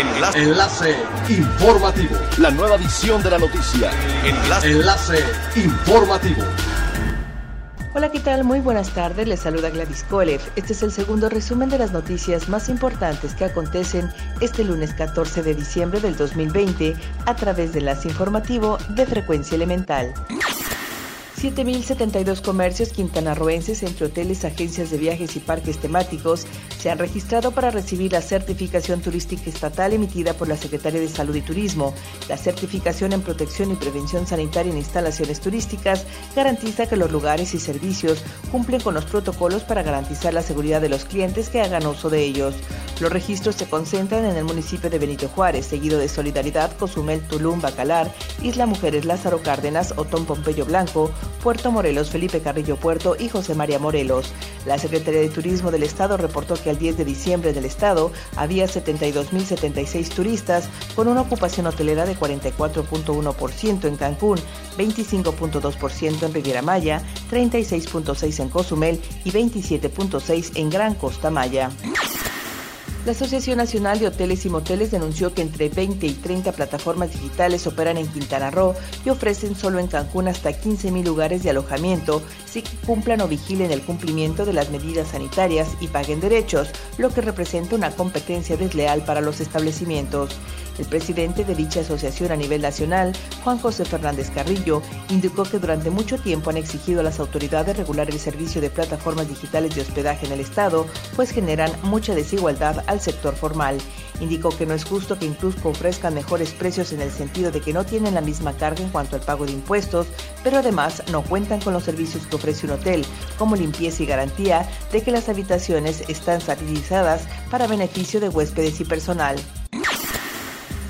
Enlace. Enlace informativo. La nueva edición de la noticia. Enlace. Enlace informativo. Hola, ¿qué tal? Muy buenas tardes. Les saluda Gladys Kolev. Este es el segundo resumen de las noticias más importantes que acontecen este lunes 14 de diciembre del 2020 a través de Enlace Informativo de Frecuencia Elemental. 7.072 comercios quintanarroenses entre hoteles, agencias de viajes y parques temáticos se han registrado para recibir la certificación turística estatal emitida por la Secretaría de Salud y Turismo. La certificación en protección y prevención sanitaria en instalaciones turísticas garantiza que los lugares y servicios cumplen con los protocolos para garantizar la seguridad de los clientes que hagan uso de ellos. Los registros se concentran en el municipio de Benito Juárez, seguido de Solidaridad, Cozumel, Tulum, Bacalar, Isla Mujeres, Lázaro Cárdenas, Otón Pompeyo Blanco, Puerto Morelos, Felipe Carrillo Puerto y José María Morelos. La Secretaría de Turismo del Estado reportó que al 10 de diciembre del Estado había 72.076 turistas con una ocupación hotelera de 44.1% en Cancún, 25.2% en Riviera Maya, 36.6% en Cozumel y 27.6% en Gran Costa Maya. La Asociación Nacional de Hoteles y Moteles denunció que entre 20 y 30 plataformas digitales operan en Quintana Roo y ofrecen solo en Cancún hasta 15.000 lugares de alojamiento si cumplan o vigilen el cumplimiento de las medidas sanitarias y paguen derechos, lo que representa una competencia desleal para los establecimientos. El presidente de dicha asociación a nivel nacional, Juan José Fernández Carrillo, indicó que durante mucho tiempo han exigido a las autoridades regular el servicio de plataformas digitales de hospedaje en el Estado, pues generan mucha desigualdad al sector formal. Indicó que no es justo que incluso ofrezcan mejores precios en el sentido de que no tienen la misma carga en cuanto al pago de impuestos, pero además no cuentan con los servicios que ofrece un hotel, como limpieza y garantía de que las habitaciones están sanitizadas para beneficio de huéspedes y personal.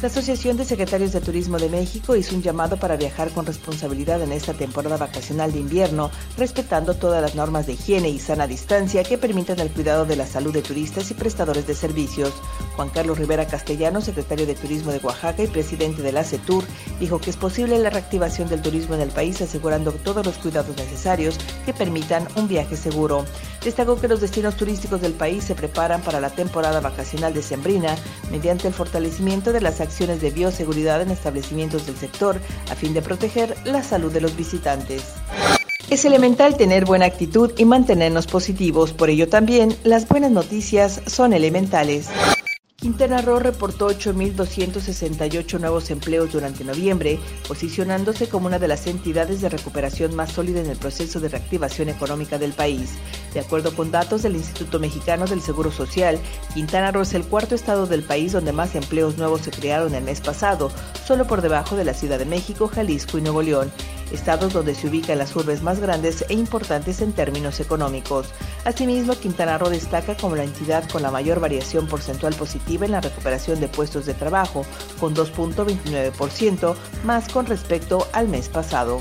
La Asociación de Secretarios de Turismo de México hizo un llamado para viajar con responsabilidad en esta temporada vacacional de invierno, respetando todas las normas de higiene y sana distancia que permitan el cuidado de la salud de turistas y prestadores de servicios. Juan Carlos Rivera Castellano, secretario de Turismo de Oaxaca y presidente de la CETUR, dijo que es posible la reactivación del turismo en el país asegurando todos los cuidados necesarios que permitan un viaje seguro. Destacó que los destinos turísticos del país se preparan para la temporada vacacional de Sembrina mediante el fortalecimiento de las actividades acciones de bioseguridad en establecimientos del sector a fin de proteger la salud de los visitantes. Es elemental tener buena actitud y mantenernos positivos, por ello también las buenas noticias son elementales. Quintana Roo reportó 8.268 nuevos empleos durante noviembre, posicionándose como una de las entidades de recuperación más sólida en el proceso de reactivación económica del país. De acuerdo con datos del Instituto Mexicano del Seguro Social, Quintana Roo es el cuarto estado del país donde más empleos nuevos se crearon el mes pasado, solo por debajo de la Ciudad de México, Jalisco y Nuevo León estados donde se ubican las urbes más grandes e importantes en términos económicos. Asimismo, Quintana Roo destaca como la entidad con la mayor variación porcentual positiva en la recuperación de puestos de trabajo, con 2.29% más con respecto al mes pasado.